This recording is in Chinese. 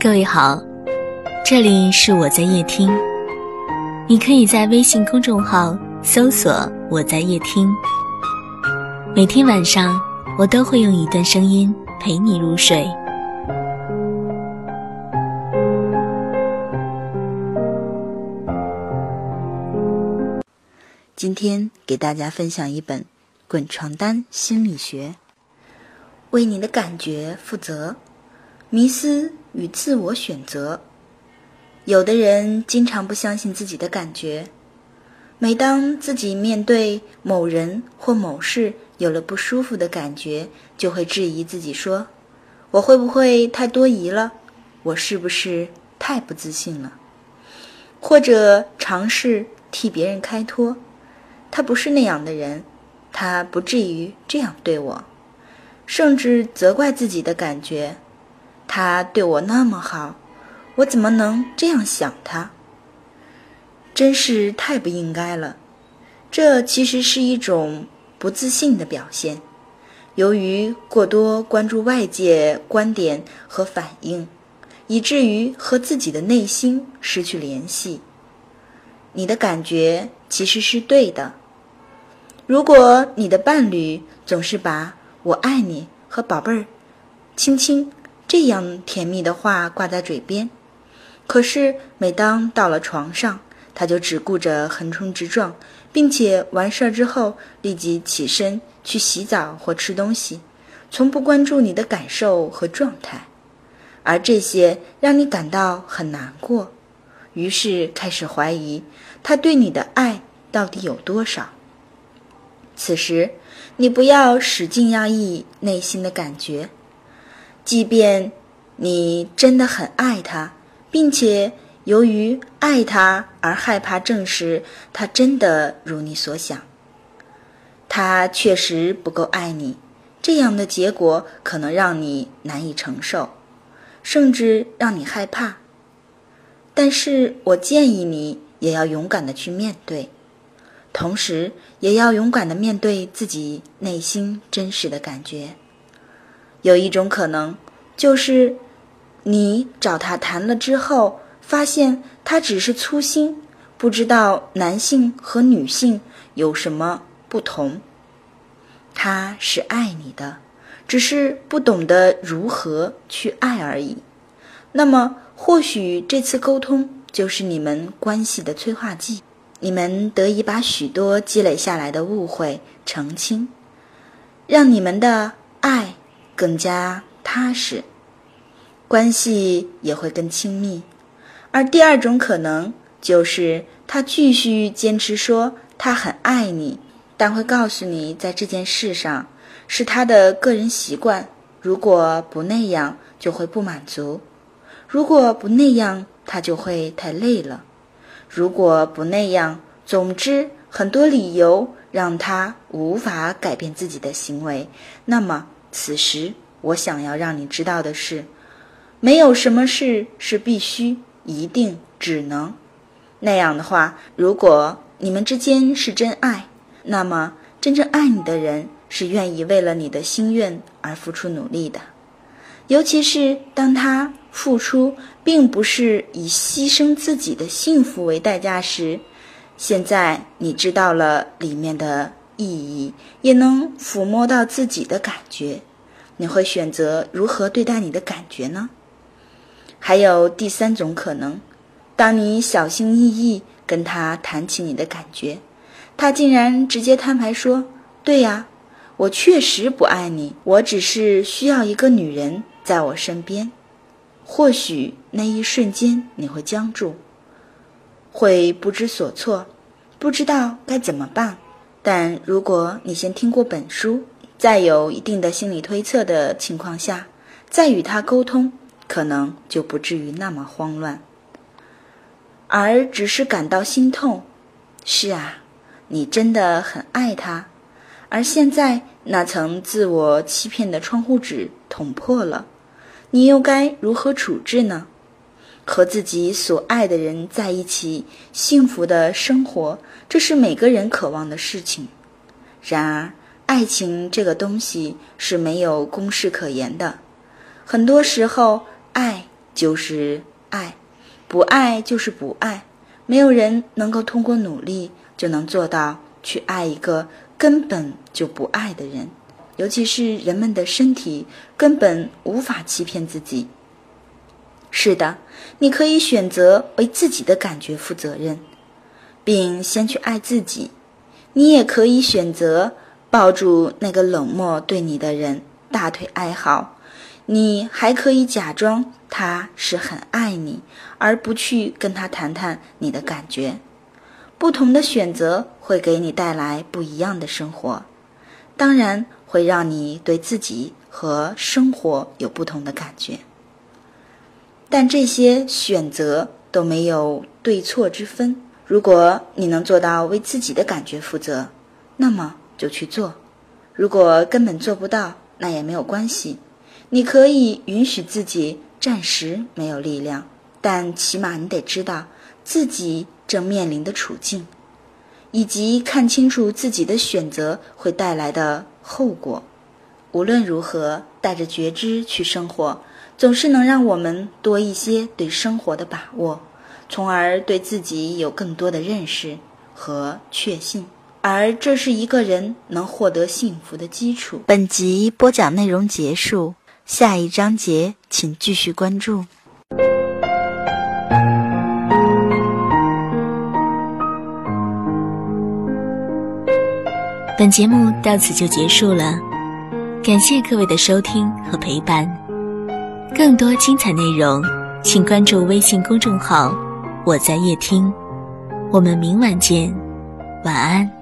各位好，这里是我在夜听，你可以在微信公众号搜索“我在夜听”，每天晚上我都会用一段声音陪你入睡。今天给大家分享一本《滚床单心理学》，为你的感觉负责，迷思与自我选择。有的人经常不相信自己的感觉，每当自己面对某人或某事有了不舒服的感觉，就会质疑自己说：“我会不会太多疑了？我是不是太不自信了？”或者尝试替别人开脱。他不是那样的人，他不至于这样对我，甚至责怪自己的感觉。他对我那么好，我怎么能这样想他？真是太不应该了。这其实是一种不自信的表现，由于过多关注外界观点和反应，以至于和自己的内心失去联系。你的感觉其实是对的。如果你的伴侣总是把我爱你和宝贝儿、亲亲这样甜蜜的话挂在嘴边，可是每当到了床上，他就只顾着横冲直撞，并且完事儿之后立即起身去洗澡或吃东西，从不关注你的感受和状态，而这些让你感到很难过，于是开始怀疑他对你的爱到底有多少。此时，你不要使劲压抑内心的感觉，即便你真的很爱他，并且由于爱他而害怕证实他真的如你所想，他确实不够爱你，这样的结果可能让你难以承受，甚至让你害怕。但是我建议你也要勇敢的去面对。同时，也要勇敢的面对自己内心真实的感觉。有一种可能，就是你找他谈了之后，发现他只是粗心，不知道男性和女性有什么不同。他是爱你的，只是不懂得如何去爱而已。那么，或许这次沟通就是你们关系的催化剂。你们得以把许多积累下来的误会澄清，让你们的爱更加踏实，关系也会更亲密。而第二种可能就是他继续坚持说他很爱你，但会告诉你在这件事上是他的个人习惯，如果不那样就会不满足，如果不那样他就会太累了。如果不那样，总之很多理由让他无法改变自己的行为。那么，此时我想要让你知道的是，没有什么事是必须、一定、只能。那样的话，如果你们之间是真爱，那么真正爱你的人是愿意为了你的心愿而付出努力的，尤其是当他。付出并不是以牺牲自己的幸福为代价时，现在你知道了里面的意义，也能抚摸到自己的感觉，你会选择如何对待你的感觉呢？还有第三种可能，当你小心翼翼跟他谈起你的感觉，他竟然直接摊牌说：“对呀，我确实不爱你，我只是需要一个女人在我身边。”或许那一瞬间你会僵住，会不知所措，不知道该怎么办。但如果你先听过本书，在有一定的心理推测的情况下，再与他沟通，可能就不至于那么慌乱，而只是感到心痛。是啊，你真的很爱他，而现在那层自我欺骗的窗户纸捅破了。你又该如何处置呢？和自己所爱的人在一起，幸福的生活，这是每个人渴望的事情。然而，爱情这个东西是没有公式可言的。很多时候，爱就是爱，不爱就是不爱。没有人能够通过努力就能做到去爱一个根本就不爱的人，尤其是人们的身体根本无法欺骗自己。是的，你可以选择为自己的感觉负责任，并先去爱自己；你也可以选择抱住那个冷漠对你的人，大腿哀嚎。你还可以假装他是很爱你，而不去跟他谈谈你的感觉。不同的选择会给你带来不一样的生活，当然会让你对自己和生活有不同的感觉。但这些选择都没有对错之分。如果你能做到为自己的感觉负责，那么就去做；如果根本做不到，那也没有关系。你可以允许自己暂时没有力量，但起码你得知道自己正面临的处境，以及看清楚自己的选择会带来的后果。无论如何，带着觉知去生活，总是能让我们多一些对生活的把握，从而对自己有更多的认识和确信。而这是一个人能获得幸福的基础。本集播讲内容结束。下一章节，请继续关注。本节目到此就结束了，感谢各位的收听和陪伴。更多精彩内容，请关注微信公众号“我在夜听”。我们明晚见，晚安。